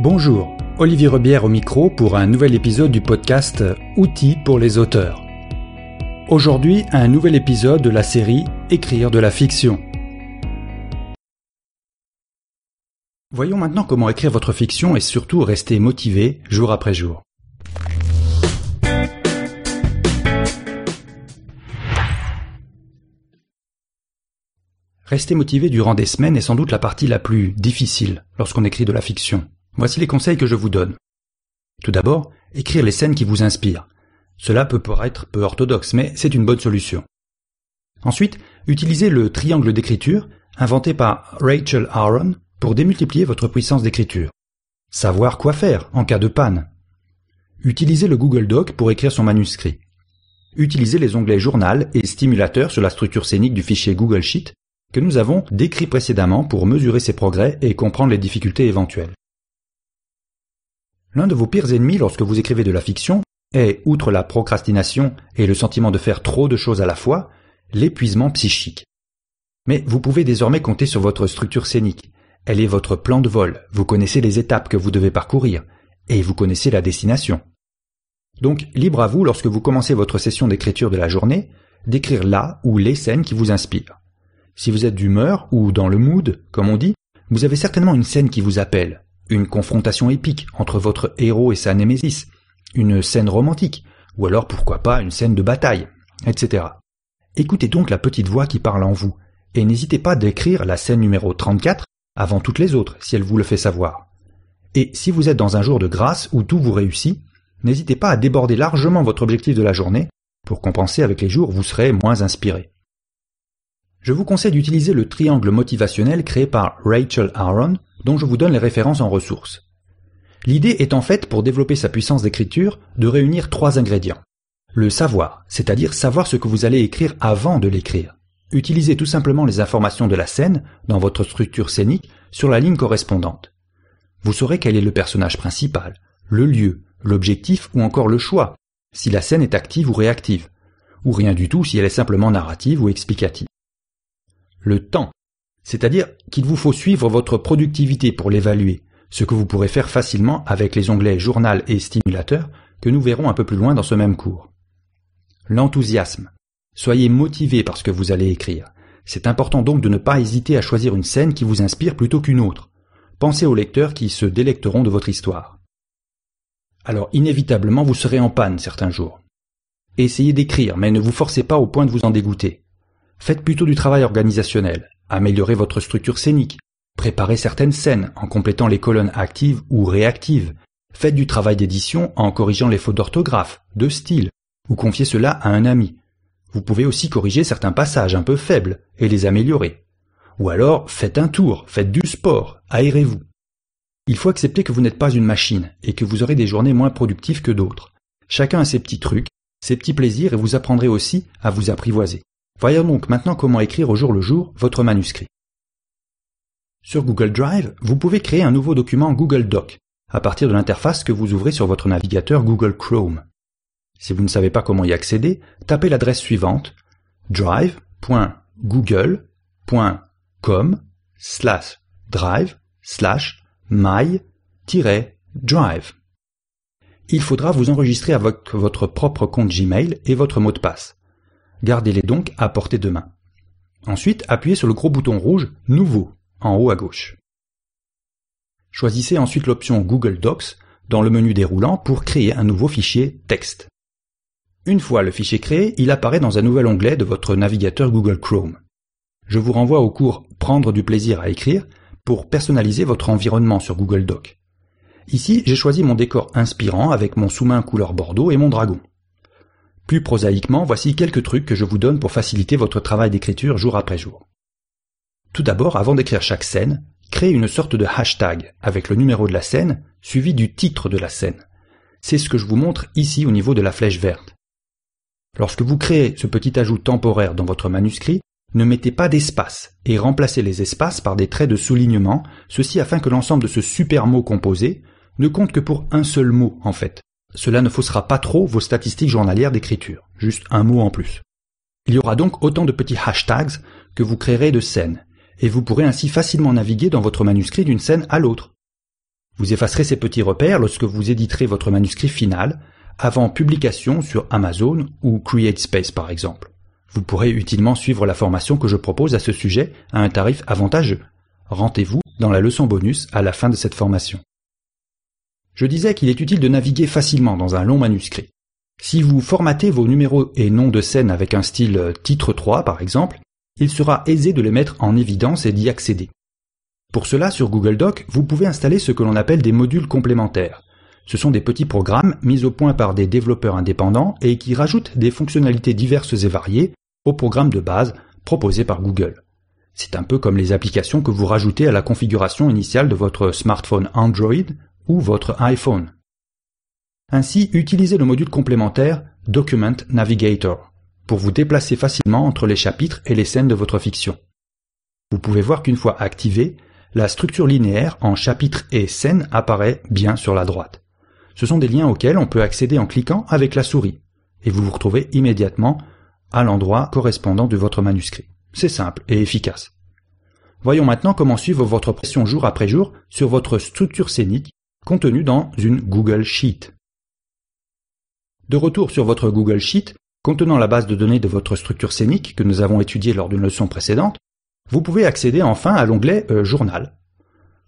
Bonjour, Olivier Rebière au micro pour un nouvel épisode du podcast Outils pour les auteurs. Aujourd'hui, un nouvel épisode de la série Écrire de la fiction. Voyons maintenant comment écrire votre fiction et surtout rester motivé jour après jour. Rester motivé durant des semaines est sans doute la partie la plus difficile lorsqu'on écrit de la fiction. Voici les conseils que je vous donne. Tout d'abord, écrire les scènes qui vous inspirent. Cela peut paraître peu orthodoxe, mais c'est une bonne solution. Ensuite, utilisez le triangle d'écriture inventé par Rachel Aaron pour démultiplier votre puissance d'écriture. Savoir quoi faire en cas de panne. Utilisez le Google Doc pour écrire son manuscrit. Utilisez les onglets Journal et Stimulateur sur la structure scénique du fichier Google Sheet que nous avons décrit précédemment pour mesurer ses progrès et comprendre les difficultés éventuelles. L'un de vos pires ennemis lorsque vous écrivez de la fiction est, outre la procrastination et le sentiment de faire trop de choses à la fois, l'épuisement psychique. Mais vous pouvez désormais compter sur votre structure scénique. Elle est votre plan de vol, vous connaissez les étapes que vous devez parcourir, et vous connaissez la destination. Donc, libre à vous, lorsque vous commencez votre session d'écriture de la journée, d'écrire là ou les scènes qui vous inspirent. Si vous êtes d'humeur ou dans le mood, comme on dit, vous avez certainement une scène qui vous appelle, une confrontation épique entre votre héros et sa némésis, une scène romantique, ou alors pourquoi pas une scène de bataille, etc. Écoutez donc la petite voix qui parle en vous, et n'hésitez pas d'écrire la scène numéro 34 avant toutes les autres si elle vous le fait savoir. Et si vous êtes dans un jour de grâce où tout vous réussit, n'hésitez pas à déborder largement votre objectif de la journée pour compenser avec les jours où vous serez moins inspiré je vous conseille d'utiliser le triangle motivationnel créé par Rachel Aaron, dont je vous donne les références en ressources. L'idée est en fait, pour développer sa puissance d'écriture, de réunir trois ingrédients. Le savoir, c'est-à-dire savoir ce que vous allez écrire avant de l'écrire. Utilisez tout simplement les informations de la scène, dans votre structure scénique, sur la ligne correspondante. Vous saurez quel est le personnage principal, le lieu, l'objectif ou encore le choix, si la scène est active ou réactive, ou rien du tout si elle est simplement narrative ou explicative le temps. C'est-à-dire qu'il vous faut suivre votre productivité pour l'évaluer, ce que vous pourrez faire facilement avec les onglets Journal et Stimulateur que nous verrons un peu plus loin dans ce même cours. L'enthousiasme. Soyez motivé par ce que vous allez écrire. C'est important donc de ne pas hésiter à choisir une scène qui vous inspire plutôt qu'une autre. Pensez aux lecteurs qui se délecteront de votre histoire. Alors inévitablement vous serez en panne certains jours. Essayez d'écrire, mais ne vous forcez pas au point de vous en dégoûter. Faites plutôt du travail organisationnel, améliorez votre structure scénique, préparez certaines scènes en complétant les colonnes actives ou réactives, faites du travail d'édition en corrigeant les fautes d'orthographe, de style, ou confiez cela à un ami. Vous pouvez aussi corriger certains passages un peu faibles et les améliorer. Ou alors faites un tour, faites du sport, aérez-vous. Il faut accepter que vous n'êtes pas une machine et que vous aurez des journées moins productives que d'autres. Chacun a ses petits trucs, ses petits plaisirs et vous apprendrez aussi à vous apprivoiser. Voyons donc maintenant comment écrire au jour le jour votre manuscrit. Sur Google Drive, vous pouvez créer un nouveau document Google Doc à partir de l'interface que vous ouvrez sur votre navigateur Google Chrome. Si vous ne savez pas comment y accéder, tapez l'adresse suivante drive.google.com slash drive slash my-drive. Il faudra vous enregistrer avec votre propre compte Gmail et votre mot de passe. Gardez-les donc à portée de main. Ensuite, appuyez sur le gros bouton rouge Nouveau en haut à gauche. Choisissez ensuite l'option Google Docs dans le menu déroulant pour créer un nouveau fichier texte. Une fois le fichier créé, il apparaît dans un nouvel onglet de votre navigateur Google Chrome. Je vous renvoie au cours Prendre du plaisir à écrire pour personnaliser votre environnement sur Google Docs. Ici, j'ai choisi mon décor inspirant avec mon sous-main couleur bordeaux et mon dragon. Plus prosaïquement, voici quelques trucs que je vous donne pour faciliter votre travail d'écriture jour après jour. Tout d'abord, avant d'écrire chaque scène, créez une sorte de hashtag avec le numéro de la scène suivi du titre de la scène. C'est ce que je vous montre ici au niveau de la flèche verte. Lorsque vous créez ce petit ajout temporaire dans votre manuscrit, ne mettez pas d'espace et remplacez les espaces par des traits de soulignement, ceci afin que l'ensemble de ce super mot composé ne compte que pour un seul mot en fait, cela ne faussera pas trop vos statistiques journalières d'écriture, juste un mot en plus. Il y aura donc autant de petits hashtags que vous créerez de scènes, et vous pourrez ainsi facilement naviguer dans votre manuscrit d'une scène à l'autre. Vous effacerez ces petits repères lorsque vous éditerez votre manuscrit final, avant publication sur Amazon ou CreateSpace par exemple. Vous pourrez utilement suivre la formation que je propose à ce sujet à un tarif avantageux. Rendez-vous dans la leçon bonus à la fin de cette formation. Je disais qu'il est utile de naviguer facilement dans un long manuscrit. Si vous formatez vos numéros et noms de scène avec un style titre 3 par exemple, il sera aisé de les mettre en évidence et d'y accéder. Pour cela, sur Google Doc, vous pouvez installer ce que l'on appelle des modules complémentaires. Ce sont des petits programmes mis au point par des développeurs indépendants et qui rajoutent des fonctionnalités diverses et variées au programme de base proposé par Google. C'est un peu comme les applications que vous rajoutez à la configuration initiale de votre smartphone Android ou votre iPhone. Ainsi, utilisez le module complémentaire Document Navigator pour vous déplacer facilement entre les chapitres et les scènes de votre fiction. Vous pouvez voir qu'une fois activé, la structure linéaire en chapitres et scènes apparaît bien sur la droite. Ce sont des liens auxquels on peut accéder en cliquant avec la souris, et vous vous retrouvez immédiatement à l'endroit correspondant de votre manuscrit. C'est simple et efficace. Voyons maintenant comment suivre votre pression jour après jour sur votre structure scénique contenue dans une Google Sheet. De retour sur votre Google Sheet, contenant la base de données de votre structure scénique que nous avons étudiée lors d'une leçon précédente, vous pouvez accéder enfin à l'onglet euh, Journal.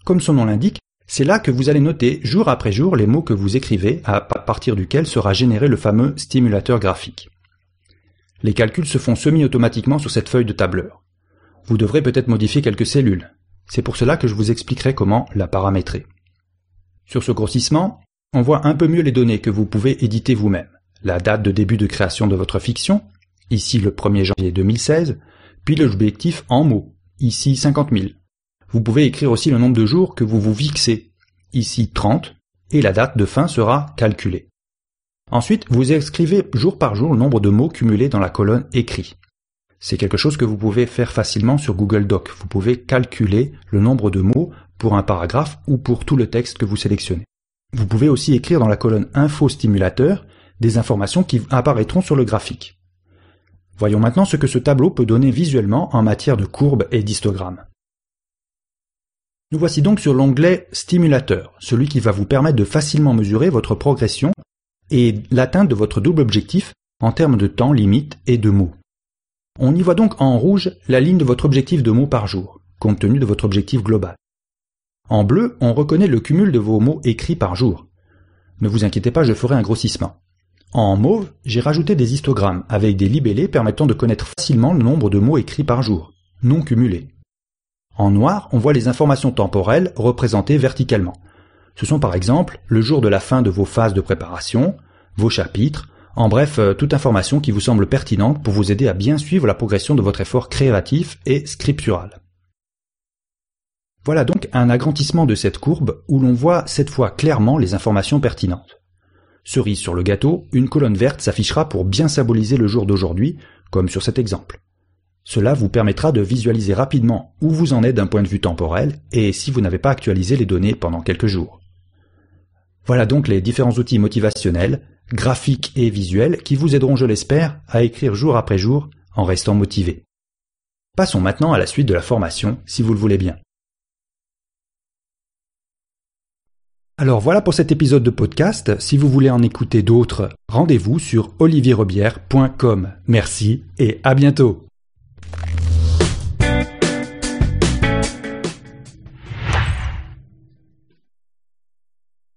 Comme son nom l'indique, c'est là que vous allez noter jour après jour les mots que vous écrivez à partir duquel sera généré le fameux stimulateur graphique. Les calculs se font semi-automatiquement sur cette feuille de tableur. Vous devrez peut-être modifier quelques cellules. C'est pour cela que je vous expliquerai comment la paramétrer. Sur ce grossissement, on voit un peu mieux les données que vous pouvez éditer vous-même. La date de début de création de votre fiction, ici le 1er janvier 2016, puis l'objectif en mots, ici 50 000. Vous pouvez écrire aussi le nombre de jours que vous vous fixez, ici 30, et la date de fin sera calculée. Ensuite, vous écrivez jour par jour le nombre de mots cumulés dans la colonne écrit. C'est quelque chose que vous pouvez faire facilement sur Google Doc. Vous pouvez calculer le nombre de mots pour un paragraphe ou pour tout le texte que vous sélectionnez. Vous pouvez aussi écrire dans la colonne Info stimulateur des informations qui apparaîtront sur le graphique. Voyons maintenant ce que ce tableau peut donner visuellement en matière de courbes et d'histogrammes. Nous voici donc sur l'onglet Stimulateur, celui qui va vous permettre de facilement mesurer votre progression et l'atteinte de votre double objectif en termes de temps limite et de mots. On y voit donc en rouge la ligne de votre objectif de mots par jour, compte tenu de votre objectif global. En bleu, on reconnaît le cumul de vos mots écrits par jour. Ne vous inquiétez pas, je ferai un grossissement. En mauve, j'ai rajouté des histogrammes avec des libellés permettant de connaître facilement le nombre de mots écrits par jour, non cumulés. En noir, on voit les informations temporelles représentées verticalement. Ce sont par exemple le jour de la fin de vos phases de préparation, vos chapitres, en bref, euh, toute information qui vous semble pertinente pour vous aider à bien suivre la progression de votre effort créatif et scriptural. Voilà donc un agrandissement de cette courbe où l'on voit cette fois clairement les informations pertinentes. Cerise sur le gâteau, une colonne verte s'affichera pour bien symboliser le jour d'aujourd'hui, comme sur cet exemple. Cela vous permettra de visualiser rapidement où vous en êtes d'un point de vue temporel et si vous n'avez pas actualisé les données pendant quelques jours. Voilà donc les différents outils motivationnels, graphiques et visuels qui vous aideront, je l'espère, à écrire jour après jour en restant motivé. Passons maintenant à la suite de la formation, si vous le voulez bien. Alors voilà pour cet épisode de podcast. Si vous voulez en écouter d'autres, rendez-vous sur olivierrebière.com. Merci et à bientôt.